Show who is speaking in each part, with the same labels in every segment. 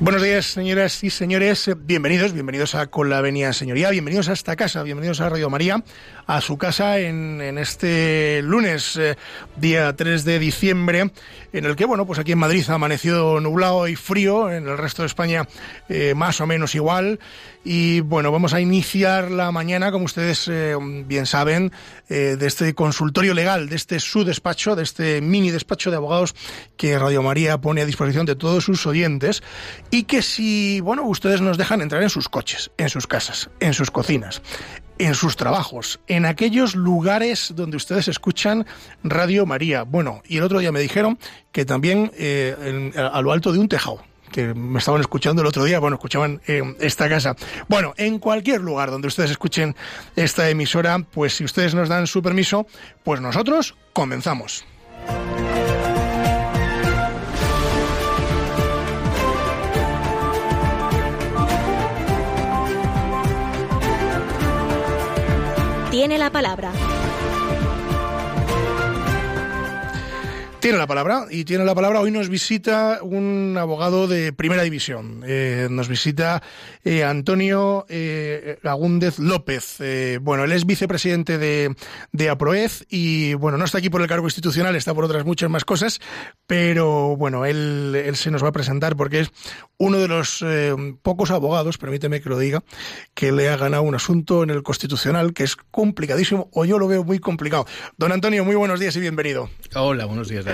Speaker 1: Buenos días, señoras y señores. Bienvenidos, bienvenidos a Con la Señoría, bienvenidos a esta casa, bienvenidos a Radio María, a su casa en, este lunes, eh, día 3 de diciembre, en el que, bueno, pues aquí en Madrid ha amanecido nublado y frío, en el resto de España eh, más o menos igual. Y bueno, vamos a iniciar la mañana, como ustedes eh, bien saben, de este consultorio legal, de este su despacho, de este mini despacho de abogados que Radio María pone a disposición de todos sus oyentes y que si, bueno, ustedes nos dejan entrar en sus coches, en sus casas, en sus cocinas, en sus trabajos, en aquellos lugares donde ustedes escuchan Radio María. Bueno, y el otro día me dijeron que también eh, a lo alto de un tejado que me estaban escuchando el otro día, bueno, escuchaban en esta casa. Bueno, en cualquier lugar donde ustedes escuchen esta emisora, pues si ustedes nos dan su permiso, pues nosotros comenzamos.
Speaker 2: Tiene la palabra.
Speaker 1: Tiene la palabra y tiene la palabra. Hoy nos visita un abogado de primera división. Eh, nos visita eh, Antonio eh, Agúndez López. Eh, bueno, él es vicepresidente de, de APROEZ y bueno, no está aquí por el cargo institucional, está por otras muchas más cosas, pero bueno, él, él se nos va a presentar porque es uno de los pocos abogados, permíteme que lo diga, que le ha ganado un asunto en el constitucional que es complicadísimo o yo lo veo muy complicado. Don Antonio, muy buenos días y bienvenido.
Speaker 3: Hola, buenos días.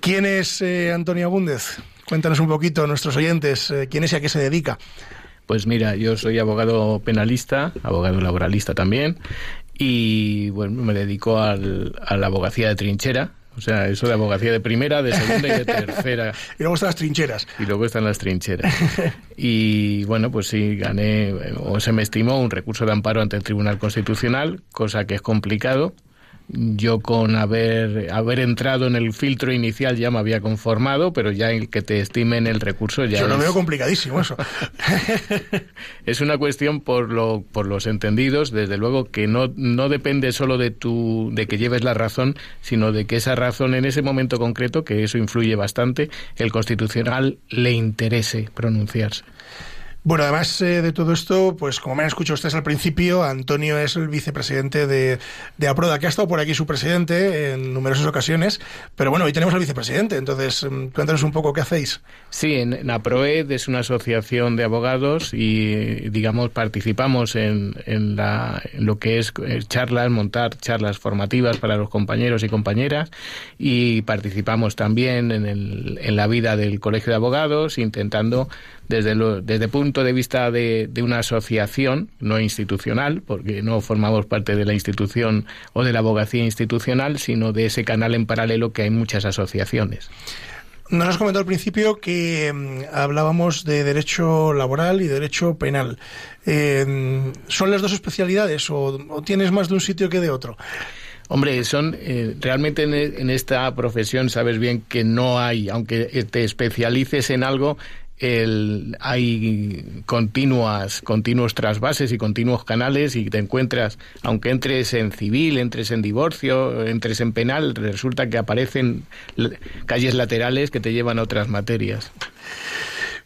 Speaker 1: ¿Quién es eh, Antonio Agúndez? Cuéntanos un poquito a nuestros oyentes eh, quién es y a qué se dedica.
Speaker 3: Pues mira, yo soy abogado penalista, abogado laboralista también, y bueno, me dedico al, a la abogacía de trinchera, o sea, eso de abogacía de primera, de segunda y de tercera.
Speaker 1: y luego están las trincheras.
Speaker 3: Y luego están las trincheras. y bueno, pues sí, gané, o se me estimó un recurso de amparo ante el Tribunal Constitucional, cosa que es complicado, yo con haber, haber entrado en el filtro inicial ya me había conformado, pero ya el que te estimen el recurso ya.
Speaker 1: Yo lo veo complicadísimo eso.
Speaker 3: es una cuestión por, lo, por los entendidos, desde luego que no, no depende solo de, tu, de que lleves la razón, sino de que esa razón en ese momento concreto, que eso influye bastante, el constitucional le interese pronunciarse.
Speaker 1: Bueno, además eh, de todo esto, pues como me han escuchado ustedes al principio, Antonio es el vicepresidente de, de APRODA, que ha estado por aquí su presidente en numerosas ocasiones, pero bueno, hoy tenemos al vicepresidente, entonces mm, cuéntanos un poco qué hacéis.
Speaker 3: Sí, en, APROED es una asociación de abogados y, digamos, participamos en, en, la, lo que es eh, charlas, montar charlas formativas para los compañeros y compañeras y participamos también en, el, en la vida del Colegio de Abogados, intentando desde, lo, desde punto de vista de, de, una asociación no institucional, porque no formamos parte de la institución o de la abogacía institucional, sino de ese canal en paralelo que hay muchas asociaciones.
Speaker 1: Nos has comentado al principio que mm, hablábamos de derecho laboral y derecho penal. Eh, ¿Son las dos especialidades o, o, tienes más de un sitio que de otro?
Speaker 3: Hombre, son eh, realmente en, en, esta profesión sabes bien que no hay, aunque te especialices en algo, hay continuas, continuos trasvases y continuos canales y te encuentras, aunque entres en civil, entres en divorcio, entres en penal, resulta que aparecen calles laterales que te llevan a otras materias.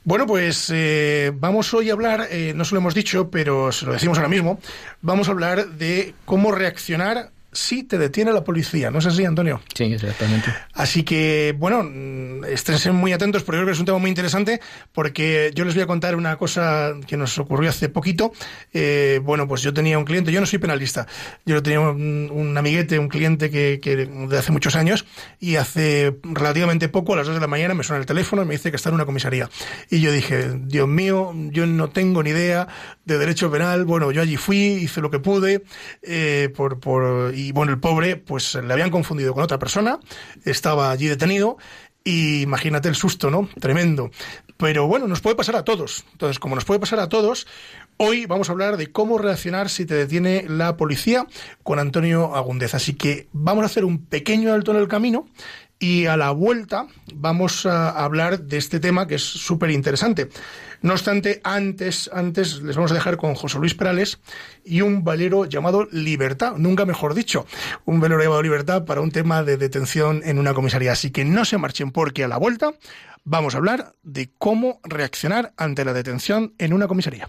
Speaker 1: Bueno, pues eh, vamos hoy a hablar, eh, no se lo hemos dicho, pero se lo decimos ahora mismo, vamos a hablar de cómo reaccionar si te detiene la policía, ¿no es así, Antonio?
Speaker 3: Sí, exactamente.
Speaker 1: Así que, bueno, estén muy atentos porque creo que es un tema muy interesante porque yo les voy a contar una cosa que nos ocurrió hace poquito. Eh, bueno, pues yo tenía un cliente, yo no soy penalista, yo tenía un, amiguete, un cliente que, que, de hace muchos años y hace relativamente poco, a las 2 de la mañana, me suena el teléfono y me dice que está en una comisaría. Y yo dije, Dios mío, yo no tengo ni idea de derecho penal, bueno, yo allí fui, hice lo que pude, eh, por... por y bueno, el pobre, pues le habían confundido con otra persona, estaba allí detenido y imagínate el susto, ¿no? Tremendo. Pero bueno, nos puede pasar a todos. Entonces, como nos puede pasar a todos, hoy vamos a hablar de cómo reaccionar si te detiene la policía con Antonio Agúndez. Así que vamos a hacer un pequeño alto en el camino y a la vuelta vamos a hablar de este tema que es súper interesante. No obstante, antes, antes les vamos a dejar con José Luis Perales y un velero llamado Libertad, nunca mejor dicho, un velero llamado Libertad para un tema de detención en una comisaría. Así que no se marchen porque a la vuelta vamos a hablar de cómo reaccionar ante la detención en una comisaría.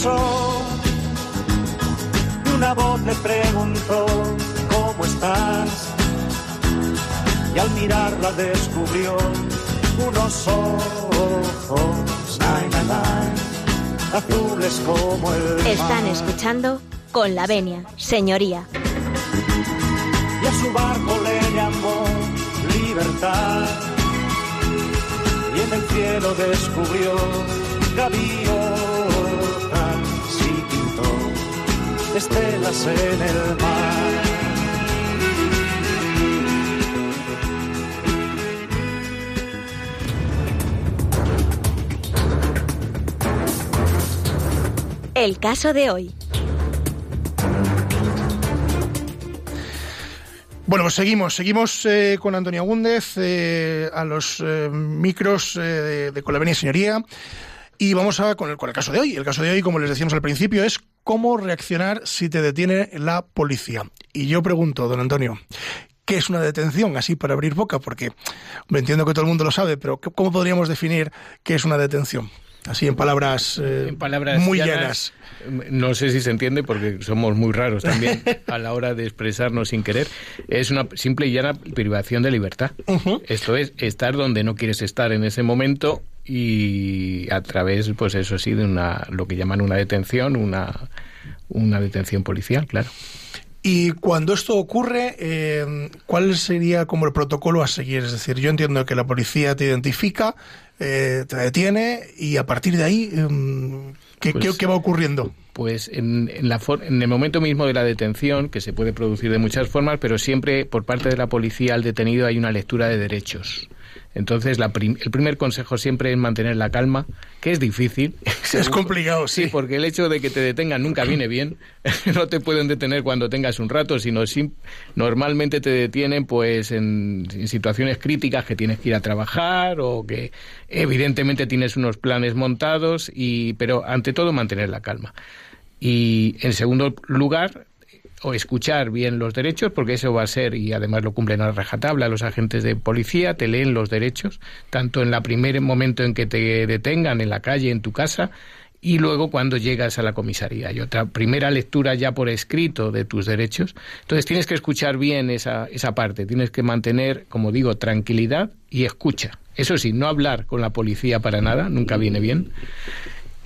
Speaker 4: regresó. Y una voz le preguntó, ¿cómo estás? Y al mirarla descubrió unos ojos, na, na, azules como el mar.
Speaker 2: Están escuchando con la venia, señoría.
Speaker 4: Y a su barco le llamó libertad. Y en el cielo descubrió gaviotas estelas en el mar.
Speaker 2: El caso de hoy.
Speaker 1: Bueno, pues seguimos, seguimos eh, con Antonio Gúndez eh, a los eh, micros eh, de, de Con la Venia Señoría y vamos a con el, con el caso de hoy. El caso de hoy, como les decíamos al principio, es cómo reaccionar si te detiene la policía. Y yo pregunto, don Antonio, ¿qué es una detención? Así para abrir boca, porque me entiendo que todo el mundo lo sabe, pero ¿cómo podríamos definir qué es una detención? Así en palabras, eh,
Speaker 3: En palabras
Speaker 1: muy
Speaker 3: llanas,
Speaker 1: llanas.
Speaker 3: No sé si se entiende porque somos muy raros también a la hora de expresarnos sin querer. Es una simple y llana privación de libertad. Esto es estar donde no quieres estar en ese momento y a través, pues eso sí, de una lo que llaman una detención, una una detención policial, claro.
Speaker 1: Y cuando esto ocurre, eh, ¿cuál sería como el protocolo a seguir? Es decir, yo entiendo que la policía te identifica, eh, te detiene y a partir de ahí, eh, ¿Qué,
Speaker 3: Pues-
Speaker 1: qué- qué va ocurriendo?
Speaker 3: Pues en, en la for- en el momento mismo de la detención, que se puede producir de muchas formas, pero siempre por parte de la policía al detenido hay una lectura de derechos. Entonces, la prim- el primer consejo siempre es mantener la calma, que es difícil.
Speaker 1: Es complicado, sí.
Speaker 3: Sí, porque el hecho de que te detengan nunca viene bien. no te pueden detener cuando tengas un rato, sino normalmente te detienen pues en, en situaciones críticas que tienes que ir a trabajar o que evidentemente tienes unos planes montados y pero ante todo mantener la calma. Y en segundo lugar, o escuchar bien los derechos, porque eso va a ser, y además lo cumplen a rajatabla los agentes de policía, te leen los derechos, tanto en el primer momento en que te detengan, en la calle, en tu casa, y luego cuando llegas a la comisaría. Y otra primera lectura ya por escrito de tus derechos. Entonces tienes que escuchar bien esa, esa parte, tienes que mantener, como digo, tranquilidad y escucha. Eso sí, no hablar con la policía para nada, nunca viene bien.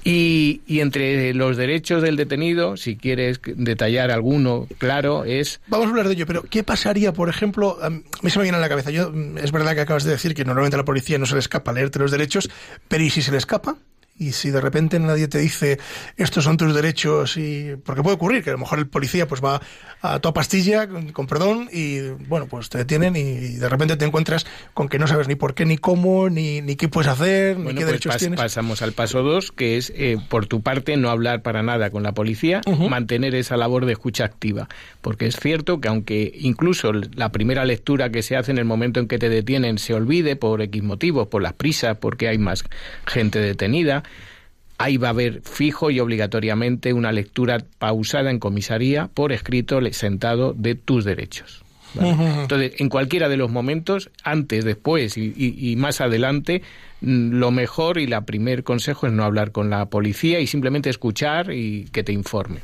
Speaker 3: Y, entre los derechos del detenido, si quieres detallar alguno, claro, es
Speaker 1: Vamos a hablar de ello, pero ¿qué pasaría, por ejemplo? A mí se me viene a la cabeza. Yo, mm, es verdad que acabas de decir que normalmente a la policía no se le escapa leerte los derechos, pero ¿y si se le escapa? Y si de repente nadie te dice estos son tus derechos y porque puede ocurrir que a lo mejor el policía pues va a toda pastilla con, con perdón y bueno pues te detienen y de repente te encuentras con que no sabes ni por qué ni cómo ni, ni qué puedes hacer ni qué
Speaker 3: pues
Speaker 1: derechos
Speaker 3: pas-
Speaker 1: tienes.
Speaker 3: pasamos al paso dos, que es, eh, por tu parte, no hablar para nada con la policía, mantener esa labor de escucha activa. Porque es cierto que aunque incluso la primera lectura que se hace en el momento en que te detienen se olvide por X motivos, por las prisas, porque hay más gente detenida, ahí va a haber fijo y obligatoriamente una lectura pausada en comisaría por escrito sentado de tus derechos. ¿vale? Entonces, en cualquiera de los momentos, antes, después y, y- y más adelante, mm, lo mejor y la primer consejo es no hablar con la policía y simplemente escuchar y que te informen.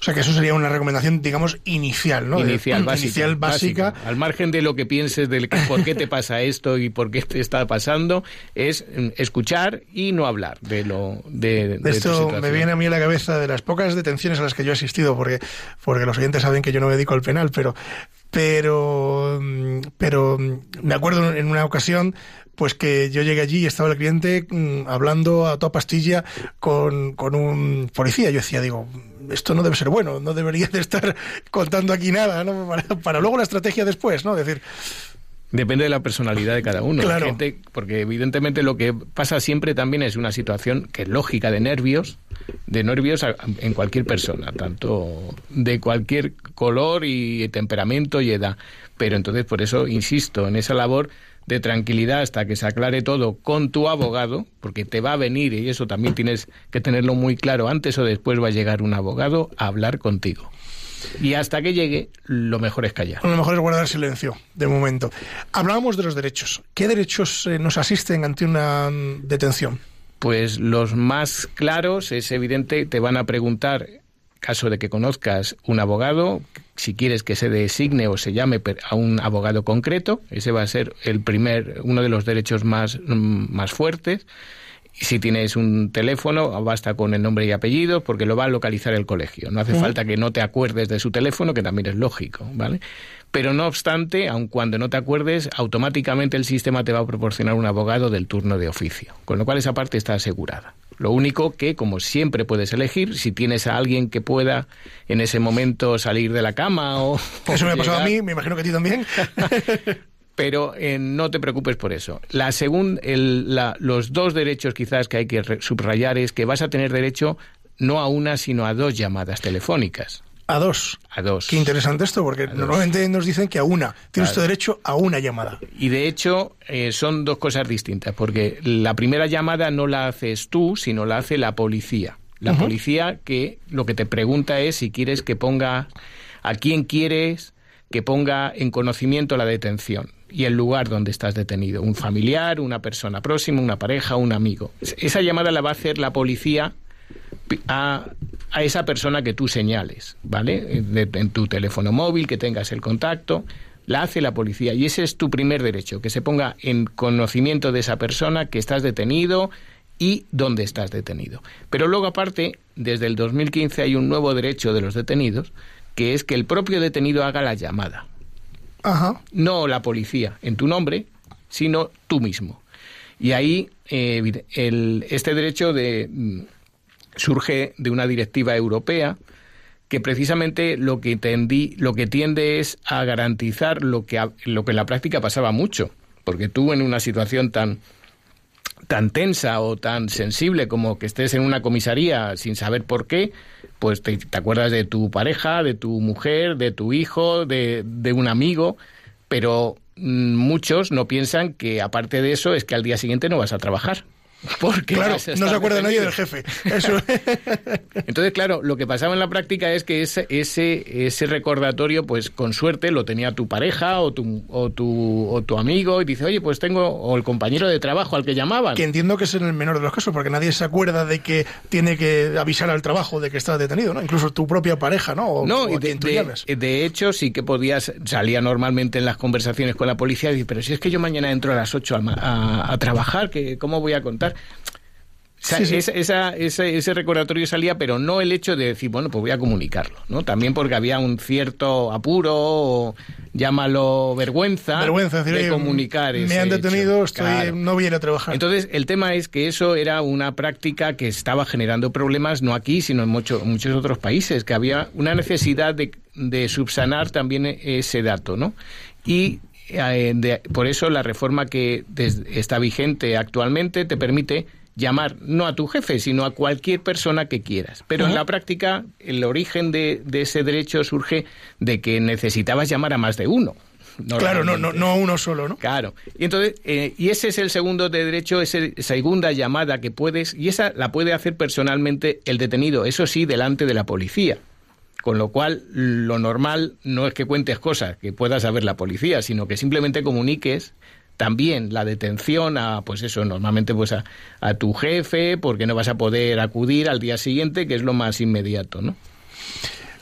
Speaker 1: O sea que eso sería una recomendación, digamos, inicial, ¿no? De-
Speaker 3: Inicial, básica,
Speaker 1: Inicial, básica.
Speaker 3: Al margen de lo que pienses del que- por qué te pasa esto y por qué te está pasando, es mm, escuchar y no hablar de lo de, de
Speaker 1: Esto me viene a mí a la cabeza de las pocas detenciones a las que yo he asistido, porque, porque los oyentes saben que yo no me dedico al penal, pero, pero, mm, pero mm, me acuerdo en una ocasión pues que yo llegué allí y estaba el cliente mm, hablando a toda pastilla con, con un policía. Yo decía, digo, esto no debe ser bueno, no debería de estar contando aquí nada, ¿no? Para, para luego la estrategia después, ¿no? Es decir,
Speaker 3: Depende de la personalidad de cada uno.
Speaker 1: Claro.
Speaker 3: gente- porque evidentemente lo que pasa siempre también es una situación que es lógica de nervios, de nervios en cualquier persona, tanto de cualquier color y temperamento y edad. Pero entonces por eso insisto en esa labor de tranquilidad hasta que se aclare todo con tu abogado, porque te va a venir y eso también tienes que tenerlo muy claro, antes o después va a llegar un abogado a hablar contigo. Y hasta que llegue, lo mejor es callar.
Speaker 1: lo mejor es guardar silencio, de momento. Hablábamos de los derechos. ¿Qué derechos eh, nos asisten ante una mm, detención?
Speaker 3: Pues los más claros es evidente, te van a preguntar, caso de que conozcas un abogado, si quieres que se designe o se llame a un abogado concreto, ese va a ser el primer, uno de los derechos más, mm, más fuertes. Si tienes un teléfono, basta con el nombre y apellido porque lo va a localizar el colegio. No hace falta que no te acuerdes de su teléfono, que también es lógico, ¿vale? Pero no obstante, aun cuando no te acuerdes, automáticamente el sistema te va a proporcionar un abogado del turno de oficio, con lo cual esa parte está asegurada. Lo único que, como siempre puedes elegir, si tienes a alguien que pueda en ese momento salir de la cama o...
Speaker 1: Eso me ha pasado a mí, me imagino que a ti también.
Speaker 3: pero eh, no te preocupes por eso. La segun- el- la- los dos derechos quizás que hay que re- subrayar es que vas a tener derecho no a una, sino a dos llamadas telefónicas.
Speaker 1: A dos.
Speaker 3: A dos.
Speaker 1: Qué interesante esto, porque normalmente nos dicen que a una. Tienes
Speaker 3: Claro.
Speaker 1: tu derecho a una llamada.
Speaker 3: Y de hecho eh, son dos cosas distintas, porque la primera llamada no la haces tú, sino la hace la policía. La policía que lo que te pregunta es si quieres que ponga a quién quieres que ponga en conocimiento la detención y el lugar donde estás detenido, un familiar, una persona próxima, una pareja, un amigo. Esa llamada la va a hacer la policía a, a esa persona que tú señales, ¿vale? De- en tu teléfono móvil, que tengas el contacto, la hace la policía y ese es tu primer derecho, que se ponga en conocimiento de esa persona que estás detenido y dónde estás detenido. Pero luego aparte, desde el 2015 hay un nuevo derecho de los detenidos, que es que el propio detenido haga la llamada
Speaker 1: Ajá.
Speaker 3: no la policía en tu nombre, sino tú mismo. Y ahí eh, el- este derecho de mm, surge de una directiva europea que precisamente lo que, tendí, lo que tiende es a garantizar lo que, lo que en la práctica pasaba mucho. Porque tú en una situación tan, tan tensa o tan sensible como que estés en una comisaría sin saber por qué, pues te, acuerdas de tu pareja, de tu mujer, de tu hijo, de, de un amigo, pero mm, muchos no piensan que aparte de eso es que al día siguiente no vas a trabajar.
Speaker 1: Porque claro, no se acuerda nadie del jefe.
Speaker 3: Entonces, claro, lo que pasaba en la práctica es que ese, ese, ese recordatorio, pues con suerte lo tenía tu pareja o tu, o, tu, o tu amigo y dice, oye, pues tengo, o el compañero de trabajo al que llamaban.
Speaker 1: Que entiendo que es en el menor de los casos, porque nadie se acuerda de que tiene que avisar al trabajo de que está detenido, ¿no? Incluso tu propia pareja, ¿no? O,
Speaker 3: no, de, de, hecho, sí que podías, salía normalmente en las conversaciones con la policía y decir, pero si es que yo mañana entro a las 8 a, a trabajar, que ¿cómo voy a contar? Esa, ese recordatorio salía, pero no el hecho de decir, bueno, pues voy a comunicarlo, ¿no? También porque había un cierto apuro, o llámalo vergüenza, de comunicar
Speaker 1: Me han detenido, estoy, no viene a trabajar.
Speaker 3: Entonces, el tema es que eso era una práctica que estaba generando problemas, no aquí, sino en muchos otros países, que había una necesidad de, de subsanar también ese dato, ¿no? Y eh, por eso la reforma que está vigente actualmente te permite llamar no a tu jefe, sino a cualquier persona que quieras. Pero en la práctica, el origen de, ese derecho surge de que necesitabas llamar a más de uno.
Speaker 1: Claro, no, no, no a uno solo, ¿no?
Speaker 3: Claro. Y entonces, eh, y ese es el segundo de derecho, esa segunda llamada que puedes, y esa la puede hacer personalmente el detenido, eso sí, delante de la policía. Con lo cual, lo normal no es que cuentes cosas que pueda saber la policía, sino que simplemente comuniques también la detención a, pues eso, normalmente pues a, tu jefe, porque no vas a poder acudir al día siguiente, que es lo más inmediato, ¿no?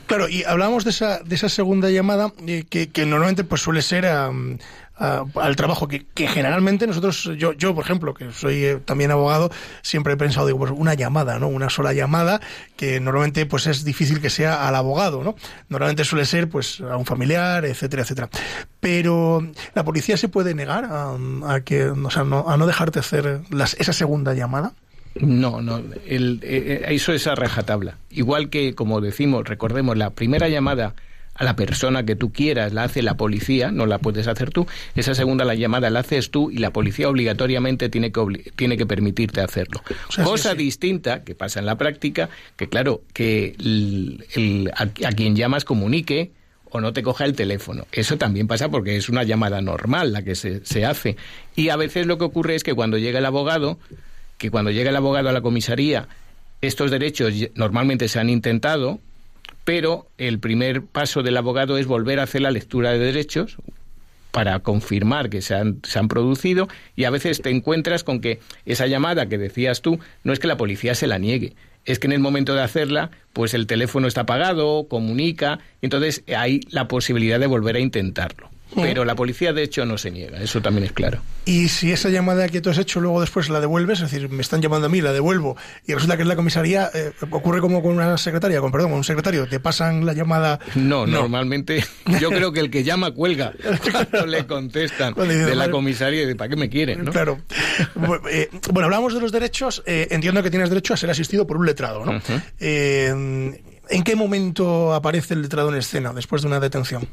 Speaker 1: Claro, y hablamos de esa, de esa segunda llamada, eh, que, que, normalmente pues suele ser a, al trabajo que, generalmente nosotros, yo, yo por ejemplo, que soy eh, también abogado, siempre he pensado, digo, pues una llamada, ¿no? Una sola llamada que normalmente pues es difícil que sea al abogado, ¿no? Normalmente suele ser pues a un familiar, etcétera, etcétera. Pero la policía se puede negar a, que, o sea, no, a no dejarte hacer las, esa segunda llamada.
Speaker 3: No, no, el, eh, eh, eso es a rajatabla. Igual que, como decimos, recordemos, la primera llamada a la persona que tú quieras, la hace la policía, no la puedes hacer tú. Esa segunda la llamada la haces tú y la policía obligatoriamente tiene que, tiene que permitirte hacerlo. Cosa distinta que pasa en la práctica, que claro, que a, quien llamas comunique o no te coja el teléfono. Eso también pasa porque es una llamada normal la que se, se hace. Y a veces lo que ocurre es que cuando llega el abogado, que cuando llega el abogado a la comisaría, estos derechos normalmente se han intentado, pero el primer paso del abogado es volver a hacer la lectura de derechos para confirmar que se han, se han producido y a veces te encuentras con que esa llamada que decías tú no es que la policía se la niegue, es que en el momento de hacerla, pues el teléfono está apagado, comunica, entonces hay la posibilidad de volver a intentarlo. Pero la policía, de hecho, no se niega, eso también es claro.
Speaker 1: Y si esa llamada que tú has hecho luego después la devuelves, es decir, me están llamando a mí, la devuelvo, y resulta que es la comisaría, eh, ocurre como con una secretaria, con perdón, con un secretario, te pasan la llamada.
Speaker 3: No, normalmente yo creo que el que llama cuelga cuando le contestan de la comisaría y de ¿para qué me quieren?
Speaker 1: Claro. Eh, bueno, hablamos de los derechos, eh, entiendo que tienes derecho a ser asistido por un letrado, ¿no? ¿En qué momento aparece el letrado en escena después de una detención?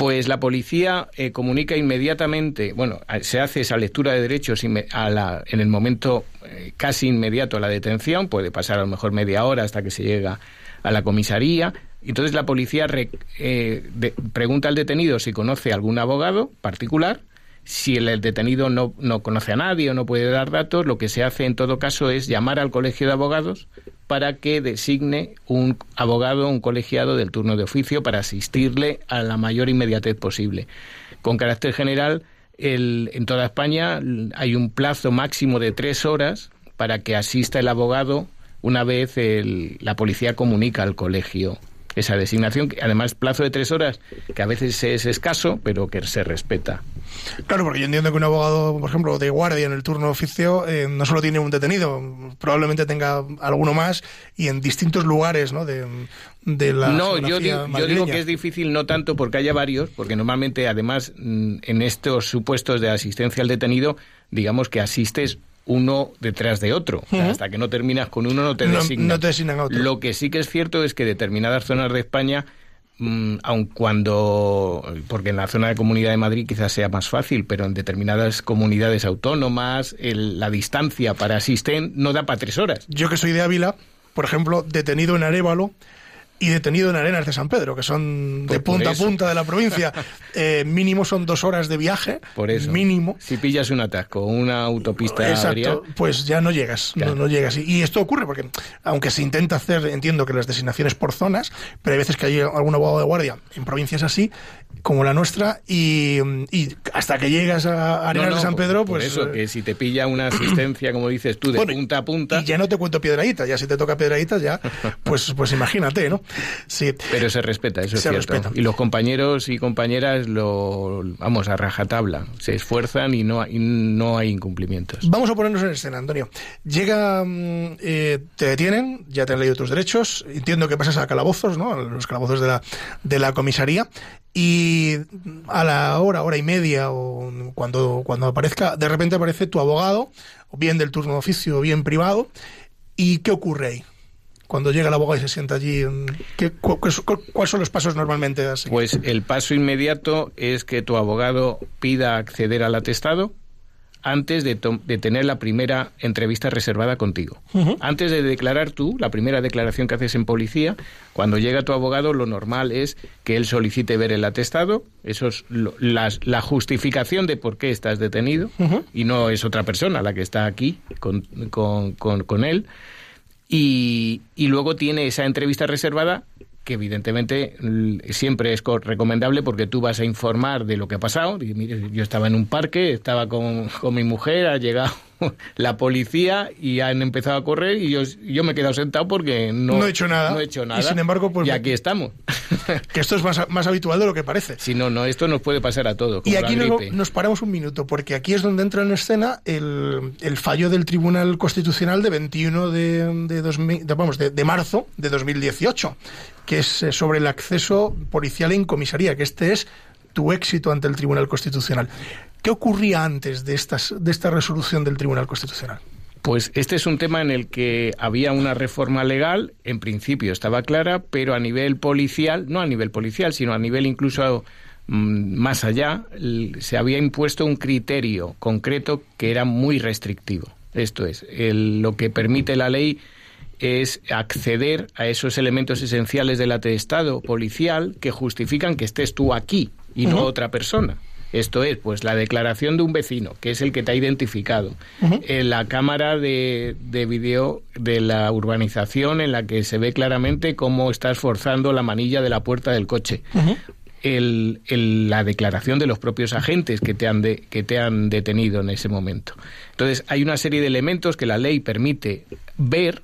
Speaker 3: Pues la policía eh, comunica inmediatamente, bueno, se hace esa lectura de derechos en el momento eh, casi inmediato a la detención, puede pasar a lo mejor media hora hasta que se llega a la comisaría. Entonces la policía eh, pregunta al detenido si conoce algún abogado particular. Si el, detenido no, no conoce a nadie o no puede dar datos, lo que se hace en todo caso es llamar al colegio de abogados para que designe un abogado, un colegiado del turno de oficio para asistirle a la mayor inmediatez posible. Con carácter general, en toda España hay un plazo máximo de tres horas para que asista el abogado una vez la policía comunica al colegio esa designación, que además plazo de tres horas, que a veces es escaso, pero que se respeta.
Speaker 1: Claro, porque yo entiendo que un abogado, por ejemplo, de guardia en el turno de oficio, eh, no solo tiene un detenido, probablemente tenga alguno más y en distintos lugares ¿no? de, de la...
Speaker 3: No, yo digo, yo digo que es difícil no tanto porque haya varios, porque normalmente además mm, en estos supuestos de asistencia al detenido, digamos que asistes uno detrás de otro. hasta que no terminas con uno no te designan.
Speaker 1: No te designan a otro.
Speaker 3: Lo que sí que es cierto es que determinadas zonas de España mm, aun cuando, porque en la zona de Comunidad de Madrid quizás sea más fácil, pero en determinadas comunidades autónomas la distancia para asisten no da para tres horas.
Speaker 1: Yo que soy de Ávila, por ejemplo, detenido en Arevalo, y detenido en Arenas de San Pedro, que son de punta a punta de la provincia. Eh, mínimo son dos horas de viaje.
Speaker 3: Por eso.
Speaker 1: Mínimo.
Speaker 3: Si pillas un atasco, una autopista.
Speaker 1: Exacto, pues ya no llegas. No, llegas. Y, esto ocurre porque, aunque se intenta hacer, entiendo que las designaciones por zonas, pero hay veces que hay algún abogado de guardia en provincias así, como la nuestra, y, hasta que llegas a Arenas de San Pedro, pues.
Speaker 3: Por eso, eh, que si te pilla una asistencia, como dices tú, de punta a punta.
Speaker 1: Y ya no te cuento piedraítas, ya si te toca piedraítas, ya, pues, pues imagínate, ¿no? Sí.
Speaker 3: Pero se respeta, eso es cierto. Y los compañeros y compañeras lo, vamos, a rajatabla, se esfuerzan y no, no hay incumplimientos.
Speaker 1: Vamos a ponernos en escena, Antonio. Llega, mm, eh, te detienen, ya te han leído tus derechos, entiendo que pasas a calabozos, ¿no? A los calabozos de la, de la comisaría, y a la hora, hora y media, o cuando, cuando aparezca, de repente aparece tu abogado, o bien del turno de oficio, o bien privado, ¿y qué ocurre ahí? cuando llega el abogado y se sienta allí? ¿Cuáles son los pasos normalmente?
Speaker 3: Pues el paso inmediato es que tu abogado pida acceder al atestado antes de, tener la primera entrevista reservada contigo. Antes de declarar tú, la primera declaración que haces en policía, cuando llega tu abogado, lo normal es que él solicite ver el atestado, eso es la justificación de por qué estás detenido, y no es otra persona la que está aquí con, con, con él. Y, y luego tiene esa entrevista reservada que evidentemente siempre es recomendable porque tú vas a informar de lo que ha pasado. Y, mire, yo estaba en un parque, estaba con, con mi mujer, ha llegado la policía y han empezado a correr y yo, yo me he quedado sentado porque no,
Speaker 1: he hecho nada.
Speaker 3: No he hecho nada.
Speaker 1: Y sin embargo, pues,
Speaker 3: y aquí estamos.
Speaker 1: que esto es más, más habitual de lo que parece.
Speaker 3: Si no, no, esto nos puede pasar a todos.
Speaker 1: Y aquí nos, paramos un minuto, porque aquí es donde entra en escena el, el fallo del Tribunal Constitucional de 21 de, de, vamos, de, de marzo de 2018, que es eh, sobre el acceso policial en comisaría, que este es tu éxito ante el Tribunal Constitucional. ¿Qué ocurría antes de, estas, de esta resolución del Tribunal Constitucional?
Speaker 3: Pues este es un tema en el que había una reforma legal, en principio estaba clara, pero a nivel policial, no a nivel policial, sino a nivel incluso mm, más allá, se había impuesto un criterio concreto que era muy restrictivo. Esto es, lo que permite la ley es acceder a esos elementos esenciales del atestado policial que justifican que estés tú aquí y no otra persona. Esto es, pues, la declaración de un vecino, que es el que te ha identificado. En la cámara de, de video de la urbanización en la que se ve claramente cómo estás forzando la manilla de la puerta del coche. el, la declaración de los propios agentes que te, han que te han detenido en ese momento. Entonces, hay una serie de elementos que la ley permite ver,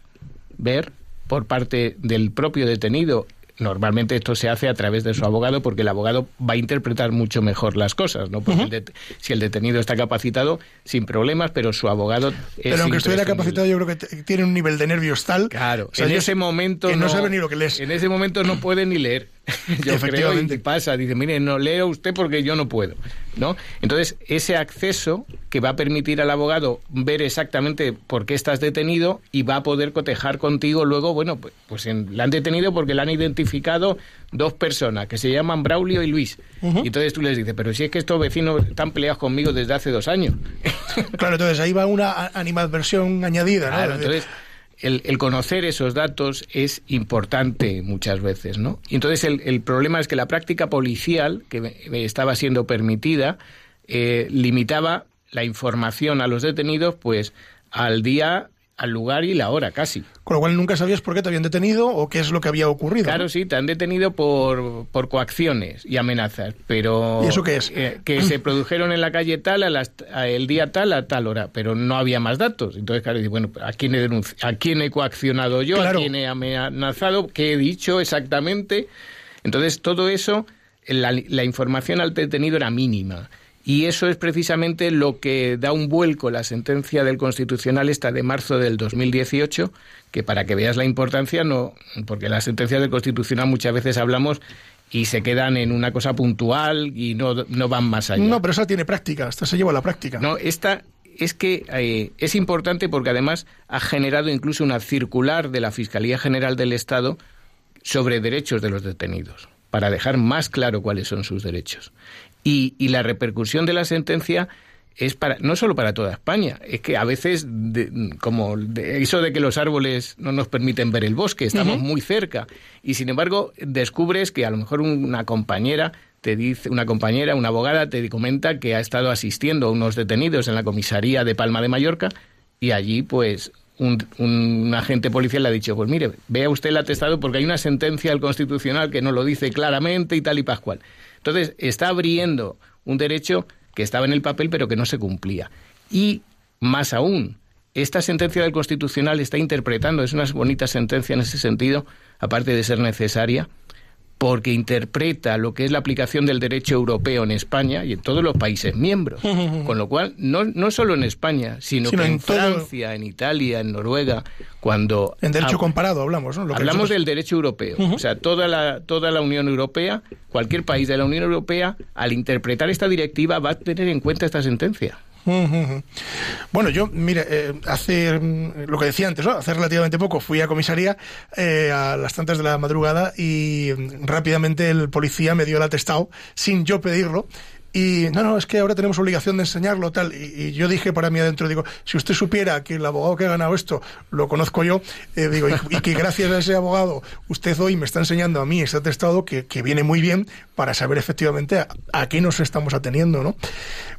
Speaker 3: ver por parte del propio detenido normalmente esto se hace a través de su abogado porque el abogado va a interpretar mucho mejor las cosas, ¿no? Porque si el detenido está capacitado, sin problemas, pero su abogado
Speaker 1: Pero aunque estuviera capacitado, yo creo que tiene un nivel de nervios tal...
Speaker 3: Claro, en ese momento...
Speaker 1: no, sabe ni lo que lees.
Speaker 3: En ese momento no puede ni leer. yo Efectivamente. creo y pasa, dice, mire, no leo usted porque yo no puedo, ¿no? Entonces, ese acceso que va a permitir al abogado ver exactamente por qué estás detenido y va a poder cotejar contigo luego, bueno, pues, pues en, la han detenido porque la han identificado dos personas que se llaman Braulio y Luis. Y entonces tú les dices, pero si es que estos vecinos están peleados conmigo desde hace dos años.
Speaker 1: claro, entonces ahí va una animadversión añadida, ¿no?
Speaker 3: Claro, entonces el, conocer esos datos es importante muchas veces, ¿no? Y entonces el, problema es que la práctica policial que estaba siendo permitida eh, limitaba la información a los detenidos, pues al día al lugar y la hora casi.
Speaker 1: Con lo cual nunca sabías por qué te habían detenido o qué es lo que había ocurrido.
Speaker 3: Claro, sí, te han detenido por, por coacciones y amenazas, pero...
Speaker 1: ¿Y eso qué es?
Speaker 3: Eh, que se produjeron en la calle tal, a el día tal, a tal hora, pero no había más datos. Entonces, claro, bueno, ¿a quién he, ¿a quién he coaccionado yo? ¿A quién he amenazado? ¿Qué he dicho exactamente? Entonces, todo eso, la, la información al detenido era mínima. Y eso es precisamente lo que da un vuelco la sentencia del Constitucional esta de marzo del 2018, que para que veas la importancia, no, porque las sentencias del Constitucional muchas veces hablamos y se quedan en una cosa puntual y no, no van más allá.
Speaker 1: No, pero esa tiene práctica, esta se lleva a la práctica.
Speaker 3: No, esta es que eh, es importante porque además ha generado incluso una circular de la Fiscalía General del Estado sobre derechos de los detenidos, para dejar más claro cuáles son sus derechos. Y, la repercusión de la sentencia es para no solo para toda España, es que a veces como eso de que los árboles no nos permiten ver el bosque, estamos muy cerca y sin embargo descubres que a lo mejor una compañera te dice una compañera, una abogada te comenta que ha estado asistiendo a unos detenidos en la comisaría de Palma de Mallorca y allí pues un, agente policial le ha dicho, pues mire, vea usted el atestado porque hay una sentencia del Constitucional que no lo dice claramente y tal y pascual. Entonces, está abriendo un derecho que estaba en el papel pero que no se cumplía. Y más aún, esta sentencia del Constitucional está interpretando, es una bonita sentencia en ese sentido, aparte de ser necesaria, porque interpreta lo que es la aplicación del derecho europeo en España y en todos los países miembros. Con lo cual, no, no solo en España, sino, que en, Francia, en Italia, en Noruega, cuando...
Speaker 1: En derecho comparado hablamos, ¿no?
Speaker 3: hablamos del derecho europeo. O sea, toda la, toda la Unión Europea, cualquier país de la Unión Europea, al interpretar esta directiva, va a tener en cuenta esta sentencia.
Speaker 1: Bueno, yo, mire, eh, hace mm, lo que decía antes, ¿no? hace relativamente poco fui a comisaría eh, a las tantas de la madrugada y mm, rápidamente el policía me dio el atestado sin yo pedirlo y no, no, es que ahora tenemos obligación de enseñarlo, tal. Y, yo dije para mí adentro, digo, si usted supiera que el abogado que ha ganado esto lo conozco yo, eh, digo, y, que gracias a ese abogado usted hoy me está enseñando a mí ese atestado que, que viene muy bien para saber efectivamente a, a, qué nos estamos ateniendo, ¿no?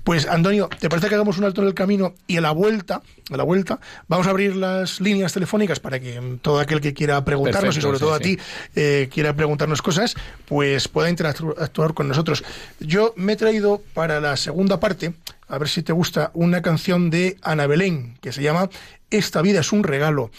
Speaker 1: Pues, Antonio, ¿te parece que hagamos un alto en el camino y a la vuelta, a la vuelta, vamos a abrir las líneas telefónicas para que todo aquel que quiera preguntarnos y sobre todo a ti eh, quiera preguntarnos cosas, pues pueda interactuar con nosotros. Yo me he traído para la segunda parte, a ver si te gusta, una canción de Ana Belén que se llama Esta vida es un regalo.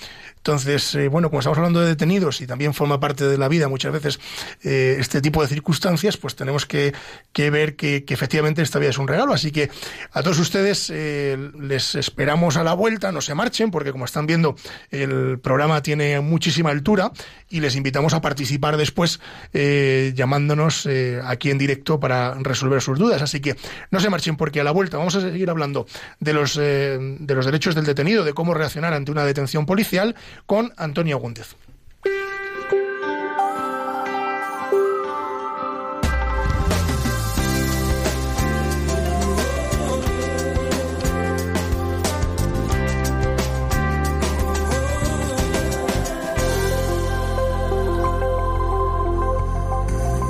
Speaker 1: Entonces, eh, bueno, como estamos hablando de detenidos y también forma parte de la vida muchas veces eh, este tipo de circunstancias, pues tenemos que, ver que, efectivamente esta vida es un regalo. Así que a todos ustedes eh, les esperamos a la vuelta, no se marchen, porque como están viendo, el programa tiene muchísima altura y les invitamos a participar después llamándonos aquí en directo para resolver sus dudas. Así que no se marchen, porque a la vuelta vamos a seguir hablando de los, de los derechos del detenido, de cómo reaccionar ante una detención policial con Antonio Gúndez.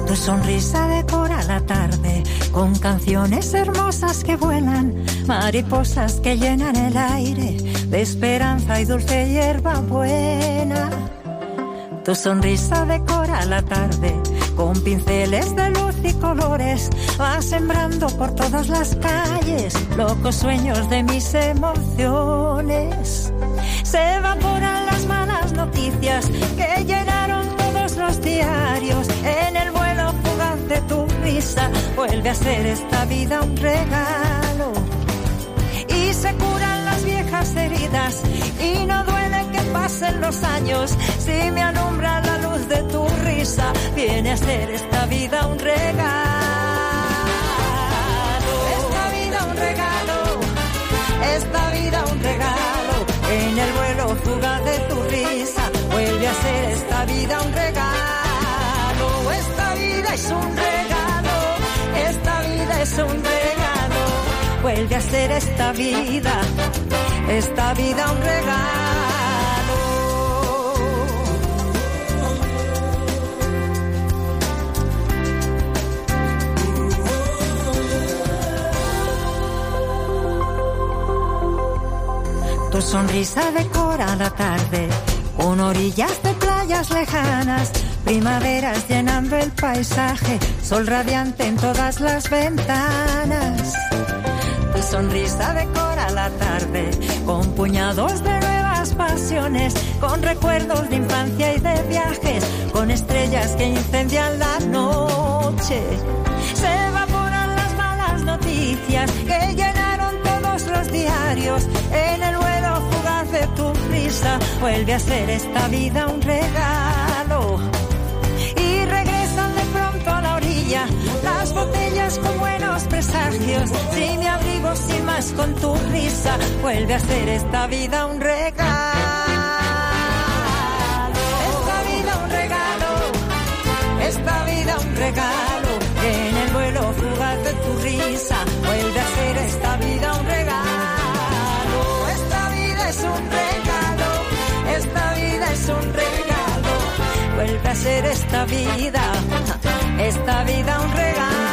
Speaker 5: Tu sonrisa decora la tarde con canciones hermosas que vuelan, mariposas que llenan el aire de esperanza y dulce hierba buena. Tu sonrisa decora la tarde con pinceles de luz y colores, va sembrando por todas las calles locos sueños de mis emociones. Se evaporan las malas noticias que llenaron todos los diarios en el Vuelve a ser esta vida un regalo. Y se curan las viejas heridas y no duele que pasen los años. Si me alumbra la luz de tu risa viene a ser esta vida un regalo. Esta vida un regalo esta vida un regalo. En el vuelo fugaz de tu risa vuelve a ser esta vida un regalo. Esta vida es un regalo es un regalo vuelve a ser esta vida, esta vida un regalo. Tu sonrisa decora la tarde, con orillas de playas lejanas, primaveras llenando el paisaje, sol radiante en todas las ventanas sonrisa decora la tarde, con puñados de nuevas pasiones, con recuerdos de infancia y de viajes, con estrellas que incendian la noche. Se evaporan las malas noticias que llenaron todos los diarios en el vuelo fugaz de tu risa. Vuelve a ser esta vida un regalo. Con buenos presagios, si me abrigo sin más con tu risa, vuelve a ser esta vida un regalo. Esta vida un regalo, esta vida un regalo, en el vuelo fugaz de tu risa, vuelve a ser esta vida un regalo. Esta vida es un regalo, esta vida es un regalo, vuelve a ser esta vida, esta vida un regalo.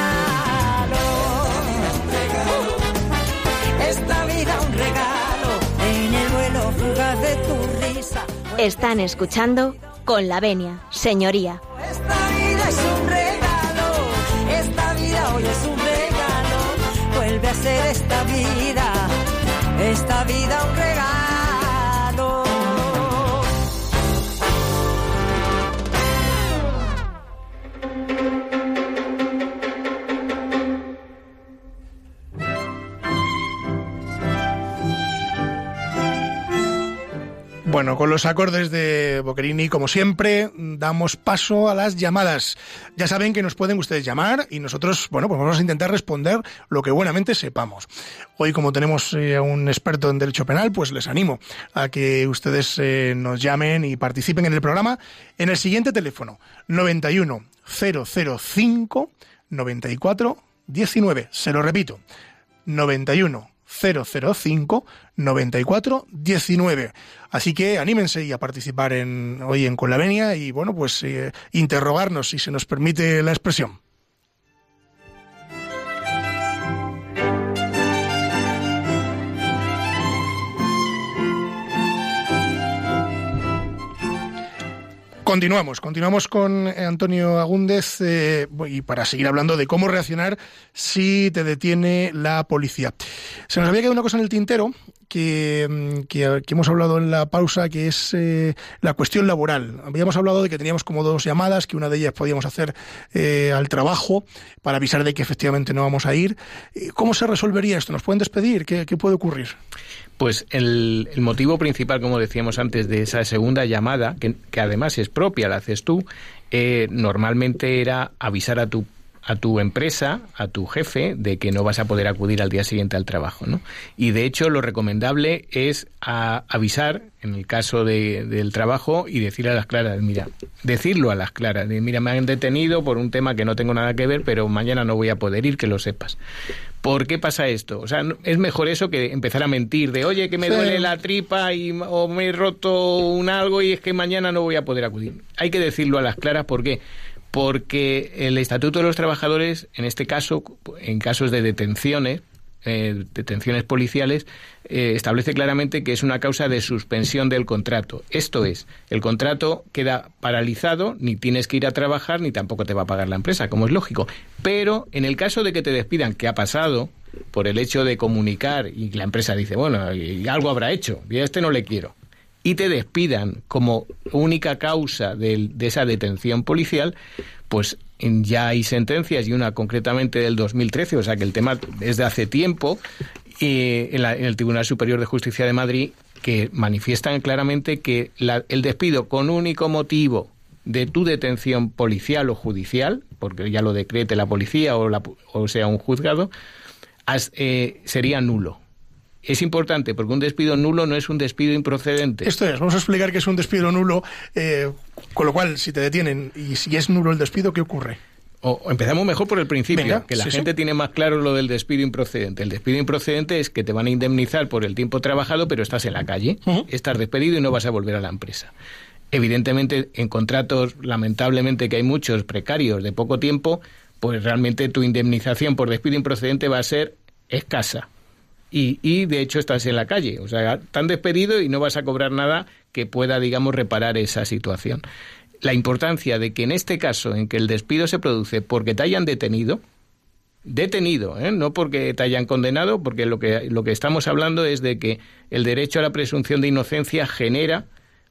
Speaker 5: De tu risa.
Speaker 2: Están escuchando con la venia, señoría.
Speaker 5: Esta vida es un regalo, esta vida hoy es un regalo, vuelve a ser esta vida, esta vida un
Speaker 1: Bueno, con los acordes de Boccherini, como siempre, damos paso a las llamadas. Ya saben que nos pueden ustedes llamar y nosotros, bueno, pues vamos a intentar responder lo que buenamente sepamos. Hoy, como tenemos eh, un experto en derecho penal, pues les animo a que ustedes eh, nos llamen y participen en el programa en el siguiente teléfono, 91 005 94 19. Se lo repito, 91 005 94 19. Así que anímense y a participar en, hoy en Con la Venia y bueno, pues eh, interrogarnos si se nos permite la expresión. Continuamos, continuamos con eh, Antonio Agúndez eh, y para seguir hablando de cómo reaccionar si te detiene la policía. Se nos había quedado una cosa en el tintero que, mm, que, hemos hablado en la pausa, que es eh, la cuestión laboral. Habíamos hablado de que teníamos como dos llamadas, que una de ellas podíamos hacer eh, al trabajo para avisar de que efectivamente no vamos a ir. ¿Cómo se resolvería esto? ¿Nos pueden despedir? ¿Qué, qué puede ocurrir?
Speaker 3: Pues el, el, motivo principal, como decíamos antes, de esa segunda llamada, que, además es propia, la haces tú, eh, normalmente era avisar a tu a tu empresa, a tu jefe, de que no vas a poder acudir al día siguiente al trabajo, ¿no? Y de hecho lo recomendable es a avisar en el caso de, del trabajo y decir a las claras, mira, decirlo a las claras, de, mira, me han detenido por un tema que no tengo nada que ver, pero mañana no voy a poder ir, que lo sepas. ¿Por qué pasa esto? O sea, es mejor eso que empezar a mentir de, oye, que me sí. duele la tripa y, o me he roto un algo y es que mañana no voy a poder acudir. Hay que decirlo a las claras, ¿por qué? Porque el Estatuto de los Trabajadores, en este caso, en casos de detenciones, eh, detenciones policiales, eh, establece claramente que es una causa de suspensión del contrato. Esto es, el contrato queda paralizado, ni tienes que ir a trabajar, ni tampoco te va a pagar la empresa, como es lógico. Pero en el caso de que te despidan, que ha pasado, por el hecho de comunicar y la empresa dice, bueno, y algo habrá hecho, y a este no le quiero, y te despidan como única causa de, de, esa detención policial, pues ya hay sentencias y una concretamente del 2013, o sea que el tema es de hace tiempo, en, el Tribunal Superior de Justicia de Madrid que manifiestan claramente que la, el despido con único motivo de tu detención policial o judicial, porque ya lo decrete la policía o, la, o sea un juzgado, eh, sería nulo es importante porque un despido nulo no es un despido improcedente.
Speaker 1: Esto es, vamos a explicar que es un despido nulo, eh, con lo cual, si te detienen y si es nulo el despido, ¿qué ocurre?
Speaker 3: O empezamos mejor por el principio, Venga, que la sí, gente sí. tiene más claro lo del despido improcedente. El despido improcedente es que te van a indemnizar por el tiempo trabajado, pero estás en la calle, uh -huh. estás despedido y no vas a volver a la empresa. Evidentemente, en contratos, lamentablemente que hay muchos precarios de poco tiempo, pues realmente tu indemnización por despido improcedente va a ser escasa y, de hecho estás en la calle. O sea, tan despedido y no vas a cobrar nada que pueda, digamos, reparar esa situación. La importancia de que en este caso, en que el despido se produce porque te hayan detenido, detenido, ¿eh? no porque te hayan condenado, porque lo que, lo que estamos hablando es de que el derecho a la presunción de inocencia genera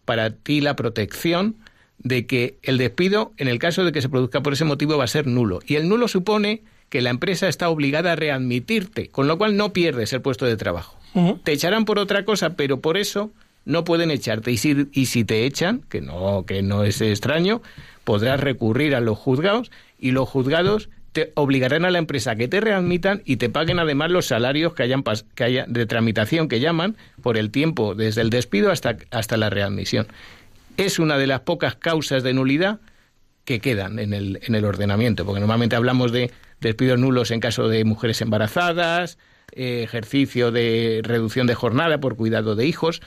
Speaker 3: para ti la protección de que el despido, en el caso de que se produzca por ese motivo, va a ser nulo. Y el nulo supone que la empresa está obligada a readmitirte, con lo cual no pierdes el puesto de trabajo. Uh -huh. Te echarán por otra cosa, pero por eso no pueden echarte. Y si, y si te echan, que no, que no es extraño, podrás recurrir a los juzgados y los juzgados te obligarán a la empresa a que te readmitan y te paguen además los salarios que hayan que haya de tramitación que llaman por el tiempo desde el despido hasta, hasta la readmisión. Es una de las pocas causas de nulidad que quedan en el, en el ordenamiento, porque normalmente hablamos de despidos nulos en caso de mujeres embarazadas, eh, ejercicio de reducción de jornada por cuidado de hijos,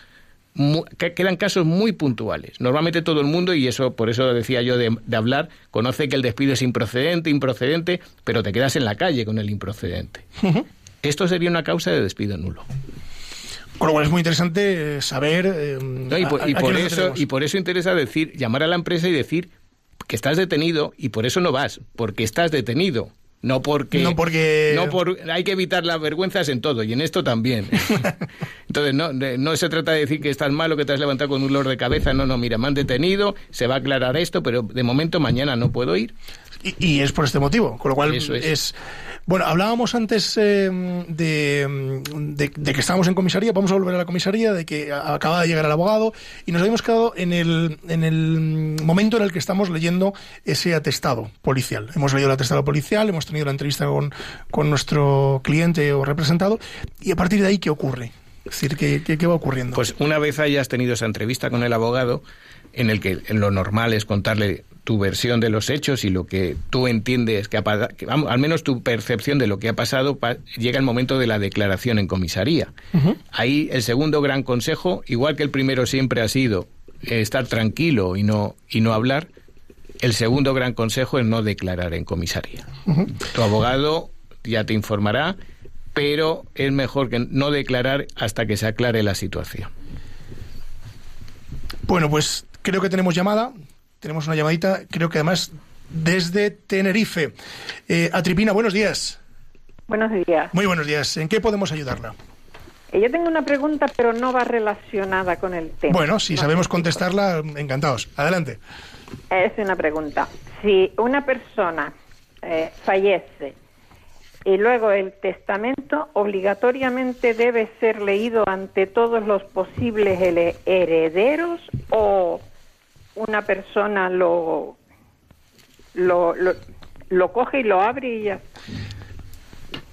Speaker 3: quedan casos muy puntuales. Normalmente todo el mundo, y eso por eso decía yo de, hablar, conoce que el despido es improcedente, improcedente, pero te quedas en la calle con el improcedente. Esto sería una causa de despido nulo.
Speaker 1: Con lo cual es muy interesante eh, saber.
Speaker 3: Eh, y, por, eso, y por eso interesa decir, llamar a la empresa y decir que estás detenido y por eso no vas, porque estás detenido. No porque,
Speaker 1: no porque...
Speaker 3: No por, hay que evitar las vergüenzas en todo, y en esto también. Entonces, no, no se trata de decir que estás malo, que te has levantado con un dolor de cabeza. No, no, mira, me han detenido, se va a aclarar esto, pero de momento mañana no puedo ir.
Speaker 1: Y, es por este motivo, con lo cual es bueno, hablábamos antes eh, de, que estábamos en comisaría, vamos a volver a la comisaría, de que acaba de llegar el abogado y nos habíamos quedado en el, en el momento en el que estamos leyendo ese atestado policial. Hemos leído el atestado policial, hemos tenido la entrevista con, nuestro cliente o representado y a partir de ahí, ¿qué ocurre? Es decir, ¿qué, qué, va ocurriendo?
Speaker 3: Pues una vez hayas tenido esa entrevista con el abogado, en el que lo normal es contarle tu versión de los hechos y lo que tú entiendes que ha al menos tu percepción de lo que ha pasado, llega el momento de la declaración en comisaría. Ahí el segundo gran consejo, igual que el primero siempre ha sido eh, estar tranquilo y no, y no hablar, el segundo gran consejo es no declarar en comisaría. Tu abogado ya te informará, pero es mejor que no declarar hasta que se aclare la situación.
Speaker 1: Bueno, pues creo que tenemos llamada. Tenemos una llamadita, creo que además desde Tenerife. Eh, Atripina, buenos días.
Speaker 6: Buenos días.
Speaker 1: Muy buenos días. ¿En qué podemos ayudarla?
Speaker 6: Eh, yo tengo una pregunta, pero no va relacionada con el tema.
Speaker 1: Bueno, si sabemos contestarla, encantados. Adelante.
Speaker 6: Es una pregunta. Si una persona eh, fallece y luego el testamento obligatoriamente debe ser leído ante todos los posibles herederos o una persona lo, lo, lo, coge y lo abre y ya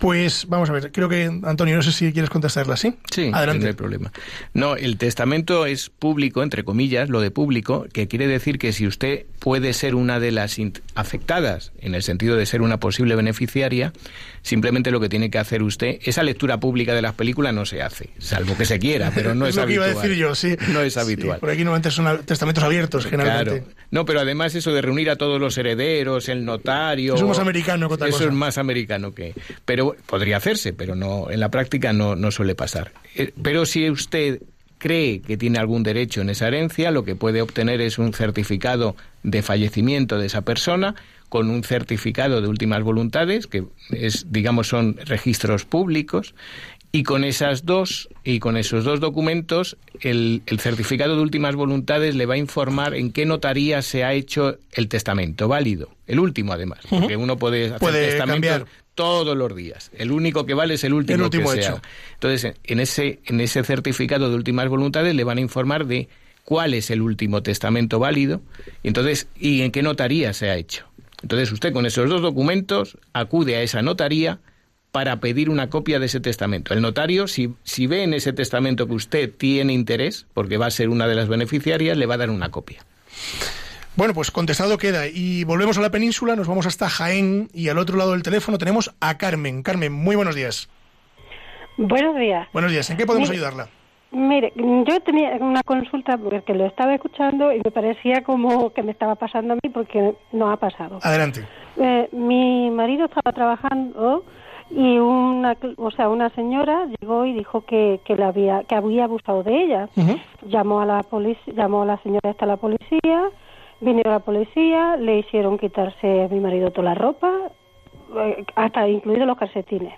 Speaker 1: pues vamos a ver, creo que Antonio, no sé si quieres contestarla, ¿sí?
Speaker 3: Sí, Adelante. no hay problema. No, el testamento es público, entre comillas, lo de público, que quiere decir que si usted puede ser una de las afectadas, en el sentido de ser una posible beneficiaria, simplemente lo que tiene que hacer usted, esa lectura pública de las películas no se hace, salvo que se quiera, pero no es,
Speaker 1: lo
Speaker 3: Que
Speaker 1: iba a decir yo, sí.
Speaker 3: No es habitual.
Speaker 1: por aquí normalmente son testamentos abiertos, generalmente.
Speaker 3: Claro. No, pero además eso de reunir a todos los herederos, el notario...
Speaker 1: Eso es más americano que otra
Speaker 3: Eso es más americano que... Pero podría hacerse, pero no en la práctica no, no suele pasar. Eh, pero si usted cree que tiene algún derecho en esa herencia, lo que puede obtener es un certificado de fallecimiento de esa persona con un certificado de últimas voluntades, que es, digamos, son registros públicos, y con esas dos y con esos dos documentos, el, el, certificado de últimas voluntades le va a informar en qué notaría se ha hecho el testamento válido, el último además, porque uno puede hacer testamento todos los días. El único que vale es el último, que hecho. Entonces, en ese, en ese certificado de últimas voluntades le van a informar de cuál es el último testamento válido y entonces y en qué notaría se ha hecho. Entonces, usted con esos dos documentos acude a esa notaría para pedir una copia de ese testamento. El notario, si, si ve en ese testamento que usted tiene interés, porque va a ser una de las beneficiarias, le va a dar una copia.
Speaker 1: Bueno, pues contestado queda. Y volvemos a la península, nos vamos hasta Jaén y al otro lado del teléfono tenemos a Carmen. Carmen, muy buenos días.
Speaker 7: Buenos días.
Speaker 1: Buenos días. ¿En qué podemos ayudarla?
Speaker 7: Mire, yo tenía una consulta porque lo estaba escuchando y me parecía como que me estaba pasando a mí porque no ha pasado.
Speaker 1: Adelante.
Speaker 7: Eh, mi marido estaba trabajando y una, o sea, una señora llegó y dijo que, que, la había, que había abusado de ella. Llamó a la policía, llamó a la señora hasta la policía Vinieron la policía, le hicieron quitarse a mi marido toda la ropa, eh, hasta incluidos los calcetines.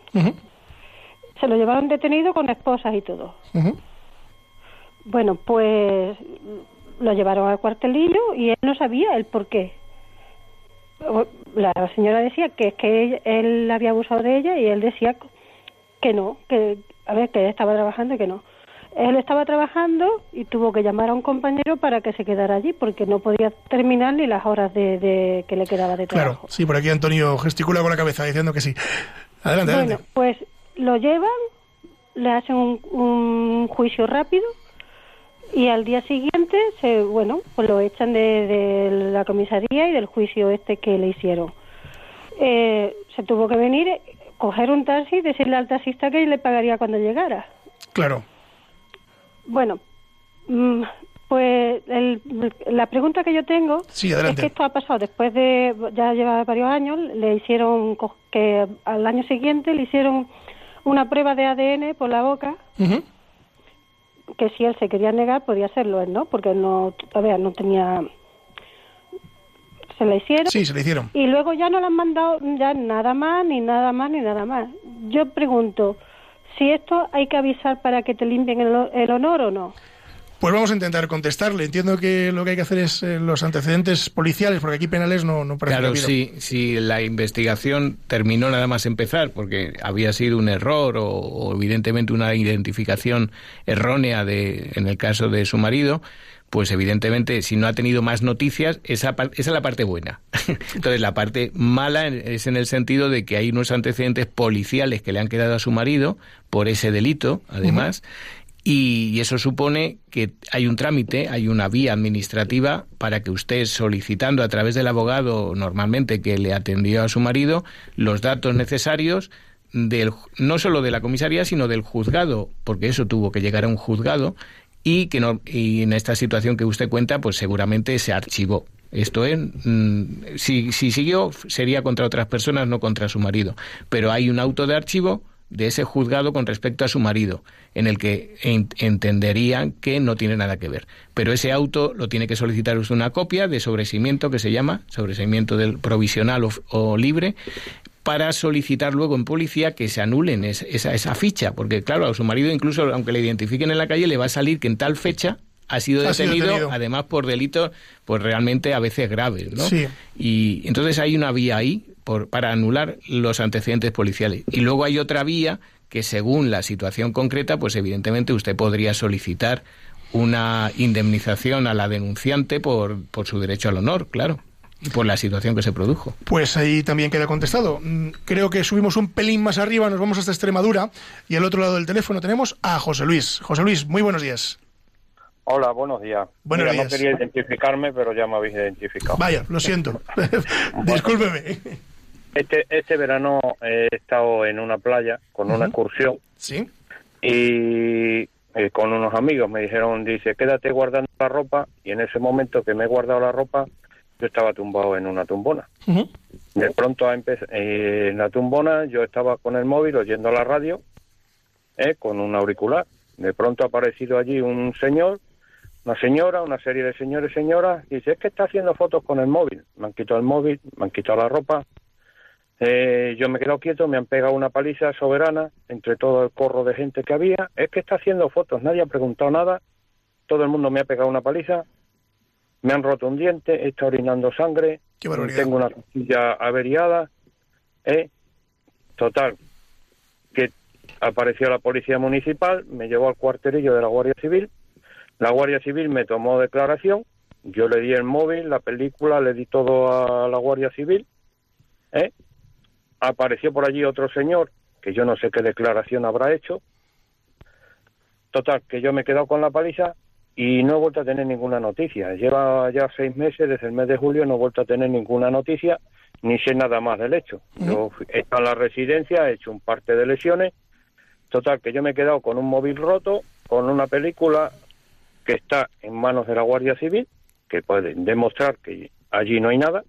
Speaker 7: Se lo llevaron detenido con esposas y todo. Bueno, pues lo llevaron al cuartelillo y él no sabía el por qué. La señora decía que es que él, había abusado de ella y él decía que no, que a ver, que estaba trabajando y que no. Él estaba trabajando y tuvo que llamar a un compañero para que se quedara allí porque no podía terminar ni las horas de, que le quedaba de trabajo.
Speaker 1: Claro, sí, por aquí Antonio gesticula con la cabeza diciendo que sí. Adelante,
Speaker 7: bueno, pues lo llevan, le hacen un, juicio rápido y al día siguiente se bueno pues lo echan de, la comisaría y del juicio este que le hicieron eh, se tuvo que venir coger un taxi y decirle al taxista que le pagaría cuando llegara
Speaker 1: claro
Speaker 7: bueno, mm, pues la pregunta que yo tengo
Speaker 1: es
Speaker 7: que esto ha pasado después de, ya lleva varios años, le hicieron, que al año siguiente le hicieron una prueba de ADN por la boca, que si él se quería negar podía hacerlo él, ¿no? Porque no, todavía no tenía... Se la hicieron.
Speaker 1: Sí, se la hicieron.
Speaker 7: Y luego ya no le han mandado ya nada más, ni nada más, ni nada más. Yo pregunto, si esto hay que avisar para que te limpien el, honor o no.
Speaker 1: Pues vamos a intentar contestarle. Entiendo que lo que hay que hacer es eh, los antecedentes policiales, porque aquí penales no, no parece
Speaker 3: Claro, si, si la investigación terminó nada más empezar, porque había sido un error o, evidentemente una identificación errónea de, en el caso de su marido, pues evidentemente si no ha tenido más noticias, esa, esa es la parte buena. Entonces la parte mala es en el sentido de que hay unos antecedentes policiales que le han quedado a su marido por ese delito, además, y eso supone que hay un trámite, hay una vía administrativa para que usted solicitando a través del abogado normalmente que le atendió a su marido los datos necesarios del, no solo de la comisaría, sino del juzgado, porque eso tuvo que llegar a un juzgado y que no y en esta situación que usted cuenta pues seguramente se archivó esto es mm, si, si siguió sería contra otras personas no contra su marido pero hay un auto de archivo de ese juzgado con respecto a su marido, en el que entenderían que no tiene nada que ver. Pero ese auto lo tiene que solicitar usted una copia de sobreseimiento que se llama, sobreseimiento del provisional o libre, para solicitar luego en policía que se anulen esa, esa ficha, porque claro, a su marido incluso aunque le identifiquen en la calle le va a salir que en tal fecha ha sido, detenido, además por delitos pues realmente a veces graves, ¿no?
Speaker 1: Sí.
Speaker 3: Y entonces hay una vía ahí por, para anular los antecedentes policiales. Y luego hay otra vía que según la situación concreta, pues evidentemente usted podría solicitar una indemnización a la denunciante por, por su derecho al honor, claro por la situación que se produjo.
Speaker 1: Pues ahí también queda contestado. Mm, creo que subimos un pelín más arriba, nos vamos hasta Extremadura y al otro lado del teléfono tenemos a José Luis. José Luis, muy buenos días.
Speaker 8: Hola, buenos días.
Speaker 1: Buenos días.
Speaker 8: No quería identificarme, pero ya me habéis identificado.
Speaker 1: Vaya, lo siento. Discúlpeme.
Speaker 8: Este, este verano he estado en una playa con una excursión.
Speaker 1: Sí.
Speaker 8: Y eh, con unos amigos me dijeron, dice, quédate guardando la ropa. Y en ese momento que me he guardado la ropa, yo estaba tumbado en una tumbona. De pronto, eh, en la tumbona, yo estaba con el móvil oyendo la radio, eh, con un auricular. De pronto ha aparecido allí un señor, una señora, una serie de señores y señoras, y dice, es que está haciendo fotos con el móvil. Me han quitado el móvil, me han quitado la ropa. Eh, yo me he quedado quieto, me han pegado una paliza soberana entre todo el corro de gente que había. Es que está haciendo fotos, nadie ha preguntado nada, todo el mundo me ha pegado una paliza me han roto un diente, está orinando sangre, tengo una costilla averiada, ¿eh? Total, que apareció la policía municipal, me llevó al cuartelillo de la Guardia Civil, la Guardia Civil me tomó declaración, yo le di el móvil, la película, le di todo a la Guardia Civil, ¿eh? Apareció por allí otro señor, que yo no sé qué declaración habrá hecho, total, que yo me he quedado con la paliza y no he vuelto a tener ninguna noticia. Lleva ya seis meses, desde el mes de julio, no he vuelto a tener ninguna noticia, ni sé nada más del hecho. Yo he estado en la residencia, he hecho un parte de lesiones. Total, que yo me he quedado con un móvil roto, con una película que está en manos de la Guardia Civil, que puede demostrar que allí no hay nada,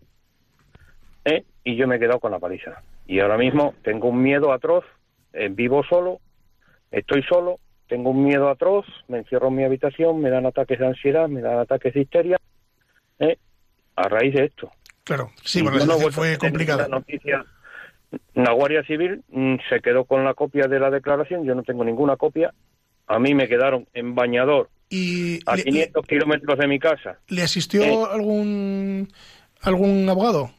Speaker 8: ¿eh? y yo me he quedado con la paliza. Y ahora mismo tengo un miedo atroz, eh, vivo solo, estoy solo, tengo un miedo atroz, me encierro en mi habitación, me dan ataques de ansiedad, me dan ataques de histeria, ¿eh? a raíz de esto.
Speaker 1: Claro, sí, porque la fue complicada.
Speaker 8: Noticia, la Guardia Civil mm, se quedó con la copia de la declaración, yo no tengo ninguna copia, a mí me quedaron en bañador
Speaker 1: y
Speaker 8: a 500 kilómetros de mi casa.
Speaker 1: ¿Le asistió ¿Eh? algún algún abogado?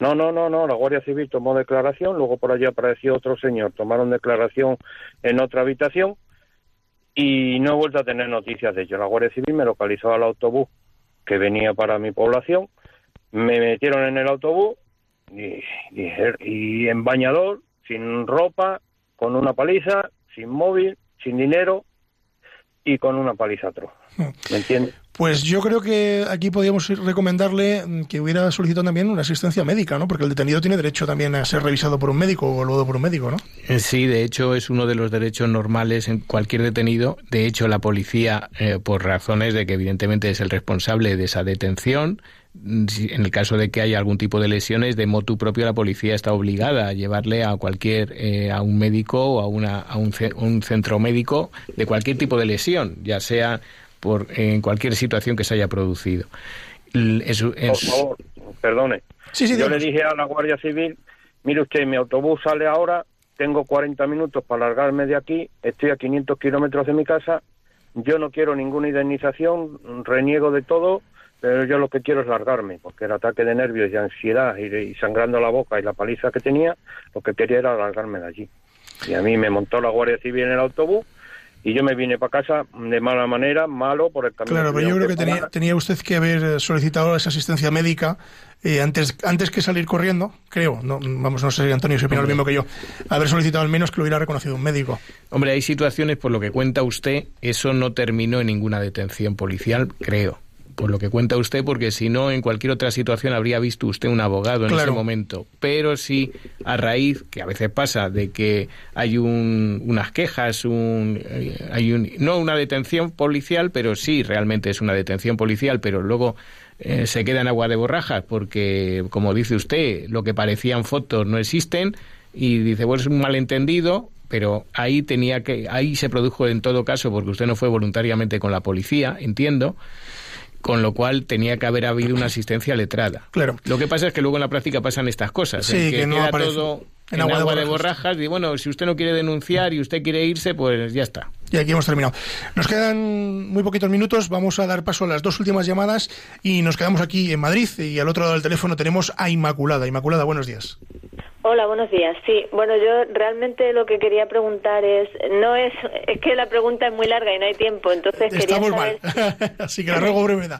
Speaker 8: No, no, no, no, la Guardia Civil tomó declaración, luego por allí apareció otro señor, tomaron declaración en otra habitación y no he vuelto a tener noticias de ello. La Guardia Civil me localizó al autobús que venía para mi población, me metieron en el autobús y, en bañador, sin ropa, con una paliza, sin móvil, sin dinero y con una paliza atroz. ¿Me entiendes?
Speaker 1: Pues yo creo que aquí podríamos recomendarle que hubiera solicitado también una asistencia médica, ¿no? Porque el detenido tiene derecho también a ser revisado por un médico o luego por un médico, ¿no?
Speaker 3: Eh, sí, de hecho es uno de los derechos normales en cualquier detenido. De hecho, la policía, eh, por razones de que evidentemente es el responsable de esa detención, en el caso de que haya algún tipo de lesiones, de motu propio la policía está obligada a llevarle a cualquier, eh, a un médico o a, una, a un centro médico de cualquier tipo de lesión, ya sea por, en cualquier situación que se haya producido.
Speaker 8: Por favor, perdone. Yo le dije a la Guardia Civil, mire usted, mi autobús sale ahora, tengo 40 minutos para largarme de aquí, estoy a 500 kilómetros de mi casa, yo no quiero ninguna indemnización, reniego de todo, pero yo lo que quiero es largarme, porque el ataque de nervios y ansiedad y, y sangrando la boca y la paliza que tenía, lo que quería era largarme de allí. Y a mí me montó la Guardia Civil en el autobús y yo me vine para casa de mala manera, malo por el camino.
Speaker 1: Claro, pero yo creo que tenía, tenía, usted que haber solicitado esa asistencia médica eh, antes, antes que salir corriendo, creo. No, vamos, no sé, Antonio, si opina lo mismo que yo. Haber solicitado al menos que lo hubiera reconocido un médico.
Speaker 3: Hombre, hay situaciones, por lo que cuenta usted, eso no terminó en ninguna detención policial, creo por lo que cuenta usted, porque si no, en cualquier otra situación habría visto usted un abogado en ese momento. Pero si a raíz, que a veces pasa, de que hay un, unas quejas, un, eh, hay un, no una detención policial, pero sí realmente es una detención policial, pero luego eh, se queda en agua de borrajas, porque, como dice usted, lo que parecían fotos no existen, y dice, bueno, es un malentendido, pero ahí tenía que ahí se produjo en todo caso porque usted no fue voluntariamente con la policía entiendo con lo cual tenía que haber habido una asistencia letrada.
Speaker 1: Claro.
Speaker 3: Lo que pasa es que luego en la práctica pasan estas cosas,
Speaker 1: sí,
Speaker 3: que,
Speaker 1: no
Speaker 3: queda todo en, agua, de, borrajas. y bueno, si usted no quiere denunciar y usted quiere irse, pues ya está.
Speaker 1: Y aquí hemos terminado. Nos quedan muy poquitos minutos, vamos a dar paso a las dos últimas llamadas y nos quedamos aquí en Madrid y al otro lado del teléfono tenemos a Inmaculada. Inmaculada, buenos días.
Speaker 9: Hola, buenos días. Sí, bueno, yo realmente lo que quería preguntar es, no es, es que la pregunta es muy larga y no hay tiempo, entonces
Speaker 1: Estamos
Speaker 9: quería
Speaker 1: saber... mal, así que la ruego brevedad.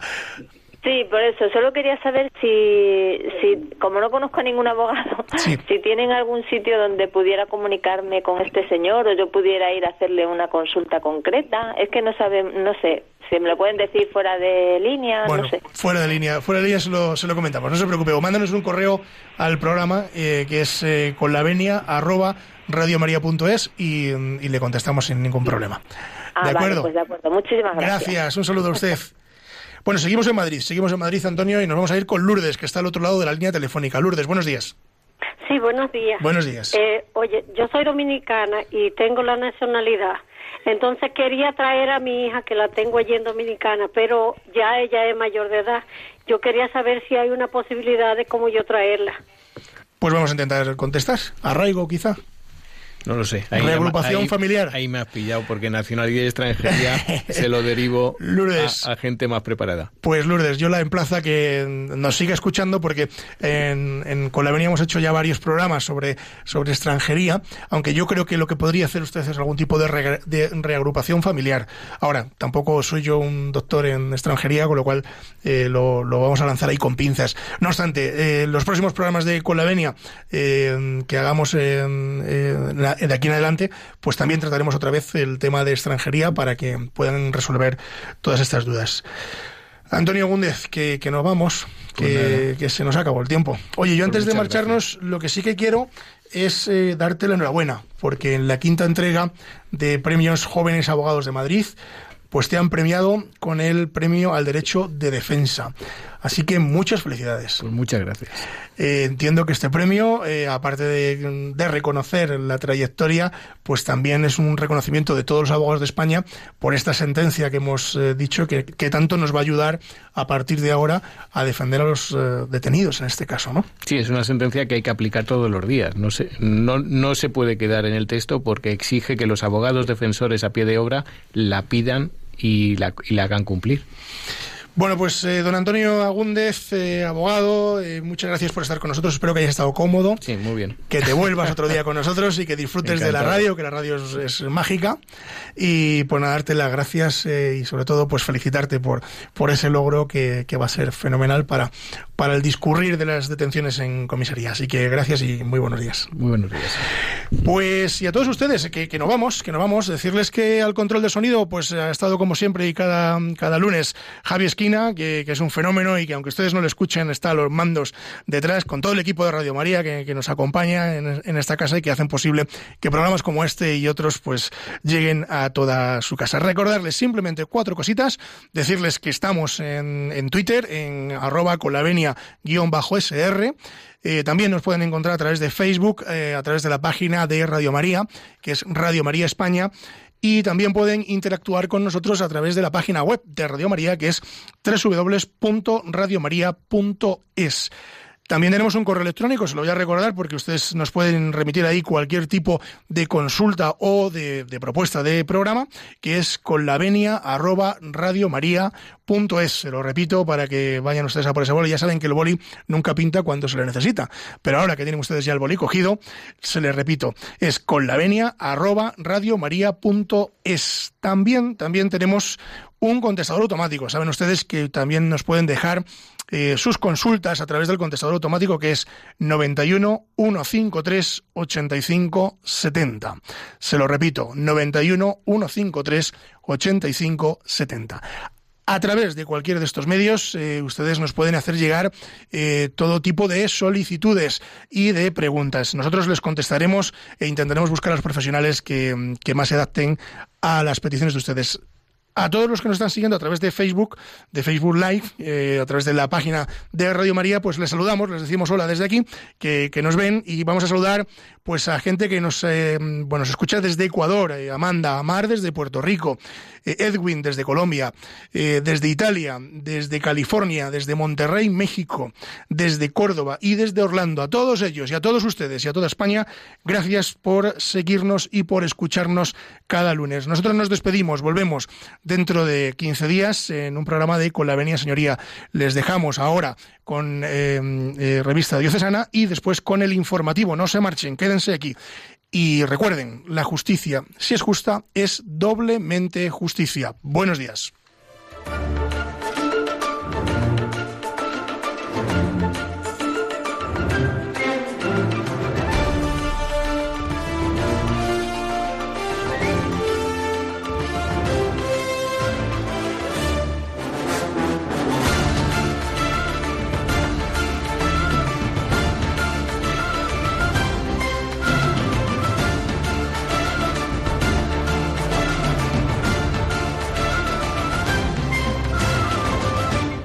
Speaker 9: Sí, por eso, solo quería saber si, si como no conozco a ningún abogado, si tienen algún sitio donde pudiera comunicarme con este señor o yo pudiera ir a hacerle una consulta concreta. Es que no saben, no sé, si me lo pueden decir fuera de línea,
Speaker 1: bueno,
Speaker 9: no sé.
Speaker 1: Fuera de línea, fuera de línea se lo, se lo comentamos, no se preocupe. O mándanos un correo al programa eh, que es eh, con la venia arroba radiomaria.es y, y le contestamos sin ningún problema.
Speaker 9: Ah,
Speaker 1: ¿De acuerdo?
Speaker 9: pues de acuerdo. Muchísimas gracias.
Speaker 1: Gracias, un saludo a usted. Bueno, seguimos en Madrid, seguimos en Madrid, Antonio, y nos vamos a ir con Lourdes, que está al otro lado de la línea telefónica. Lourdes, buenos días.
Speaker 7: Sí, buenos días.
Speaker 1: Buenos días.
Speaker 7: Eh, oye, yo soy dominicana y tengo la nacionalidad. Entonces quería traer a mi hija, que la tengo allí en Dominicana, pero ya ella es mayor de edad. Yo quería saber si hay una posibilidad de cómo yo traerla.
Speaker 1: Pues vamos a intentar contestar. Arraigo, quizá.
Speaker 3: No lo sé.
Speaker 1: Reagrupación
Speaker 3: ahí,
Speaker 1: familiar.
Speaker 3: Ahí me has pillado porque nacionalidad y extranjería se lo derivo
Speaker 1: Lourdes,
Speaker 3: a, a, gente más preparada.
Speaker 1: Pues Lourdes, yo la emplazo a que nos siga escuchando porque en, en con la Avenida hemos hecho ya varios programas sobre, sobre extranjería, aunque yo creo que lo que podría hacer usted es algún tipo de, re, de reagrupación familiar. Ahora, tampoco soy yo un doctor en extranjería, con lo cual eh, lo, lo, vamos a lanzar ahí con pinzas. No obstante, eh, los próximos programas de Con la Venia eh, que hagamos en la de aquí en adelante, pues también trataremos otra vez el tema de extranjería para que puedan resolver todas estas dudas. Antonio Gúndez, que, que nos vamos, que, pues que, se nos acabó el tiempo. Oye, yo pues antes de marcharnos, gracias. lo que sí que quiero es eh, darte la enhorabuena, porque en la quinta entrega de Premios Jóvenes Abogados de Madrid, pues te han premiado con el premio al derecho de defensa. Así que muchas felicidades.
Speaker 3: Pues muchas gracias.
Speaker 1: Eh, entiendo que este premio, eh, aparte de, de, reconocer la trayectoria, pues también es un reconocimiento de todos los abogados de España por esta sentencia que hemos eh, dicho que, que, tanto nos va a ayudar a partir de ahora a defender a los detenidos en este caso, ¿no?
Speaker 3: Sí, es una sentencia que hay que aplicar todos los días. No se, no, no se puede quedar en el texto porque exige que los abogados defensores a pie de obra la pidan y la, y la hagan cumplir.
Speaker 1: Bueno, pues eh, don Antonio Agúndez, eh, abogado, eh, muchas gracias por estar con nosotros. Espero que hayas estado cómodo.
Speaker 3: Sí, muy bien.
Speaker 1: Que te vuelvas otro día con nosotros y que disfrutes de la radio, que la radio es, mágica. Y pues nada, darte las gracias y sobre todo pues felicitarte por, por ese logro que, que, va a ser fenomenal para, para el discurrir de las detenciones en comisaría. Así que gracias y muy buenos días.
Speaker 3: Muy buenos días.
Speaker 1: Pues y a todos ustedes, que, que no vamos, que no vamos, decirles que al control de sonido pues ha estado como siempre y cada, cada lunes Javi Esquina que, es un fenómeno y que aunque ustedes no lo escuchen, está a los mandos detrás con todo el equipo de Radio María que, nos acompaña en, esta casa y que hacen posible que programas como este y otros pues lleguen a toda su casa. Recordarles simplemente cuatro cositas, decirles que estamos en, Twitter, en arroba colavenia-sr, eh, también nos pueden encontrar a través de Facebook, eh, a través de la página de Radio María, que es Radio María España, y también pueden interactuar con nosotros a través de la página web de Radio María, que es www.radiomaria.es. También tenemos un correo electrónico, se lo voy a recordar porque ustedes nos pueden remitir ahí cualquier tipo de consulta o de, propuesta de programa, que es con arroba. Se lo repito para que vayan ustedes a por ese boli. Ya saben que el boli nunca pinta cuando se le necesita. Pero ahora que tienen ustedes ya el boli cogido, se les repito, es con arroba. También, también tenemos un contestador automático. Saben ustedes que también nos pueden dejar eh, sus consultas a través del contestador automático que es 91 153 85 70. Se lo repito, 91 153 85 70. A través de cualquiera de estos medios, eh, ustedes nos pueden hacer llegar eh, todo tipo de solicitudes y de preguntas. Nosotros les contestaremos e intentaremos buscar a los profesionales que, que más se adapten a las peticiones de ustedes a todos los que nos están siguiendo a través de Facebook, de Facebook Live, eh, a través de la página de Radio María, pues les saludamos, les decimos hola desde aquí, que, que nos ven y vamos a saludar pues a gente que nos, eh, bueno, escucha desde Ecuador, eh, Amanda, Amar desde Puerto Rico, Edwin desde Colombia, desde Italia, desde California, desde Monterrey, México, desde Córdoba y desde Orlando. A todos ellos y a todos ustedes y a toda España, gracias por seguirnos y por escucharnos cada lunes. Nosotros nos despedimos, volvemos dentro de 15 días en un programa de Con la Venia Señoría. Les dejamos ahora con Revista Diocesana y después con el informativo. No se marchen, queden aquí. Y recuerden, la justicia, si es justa, es doblemente justicia. Buenos días.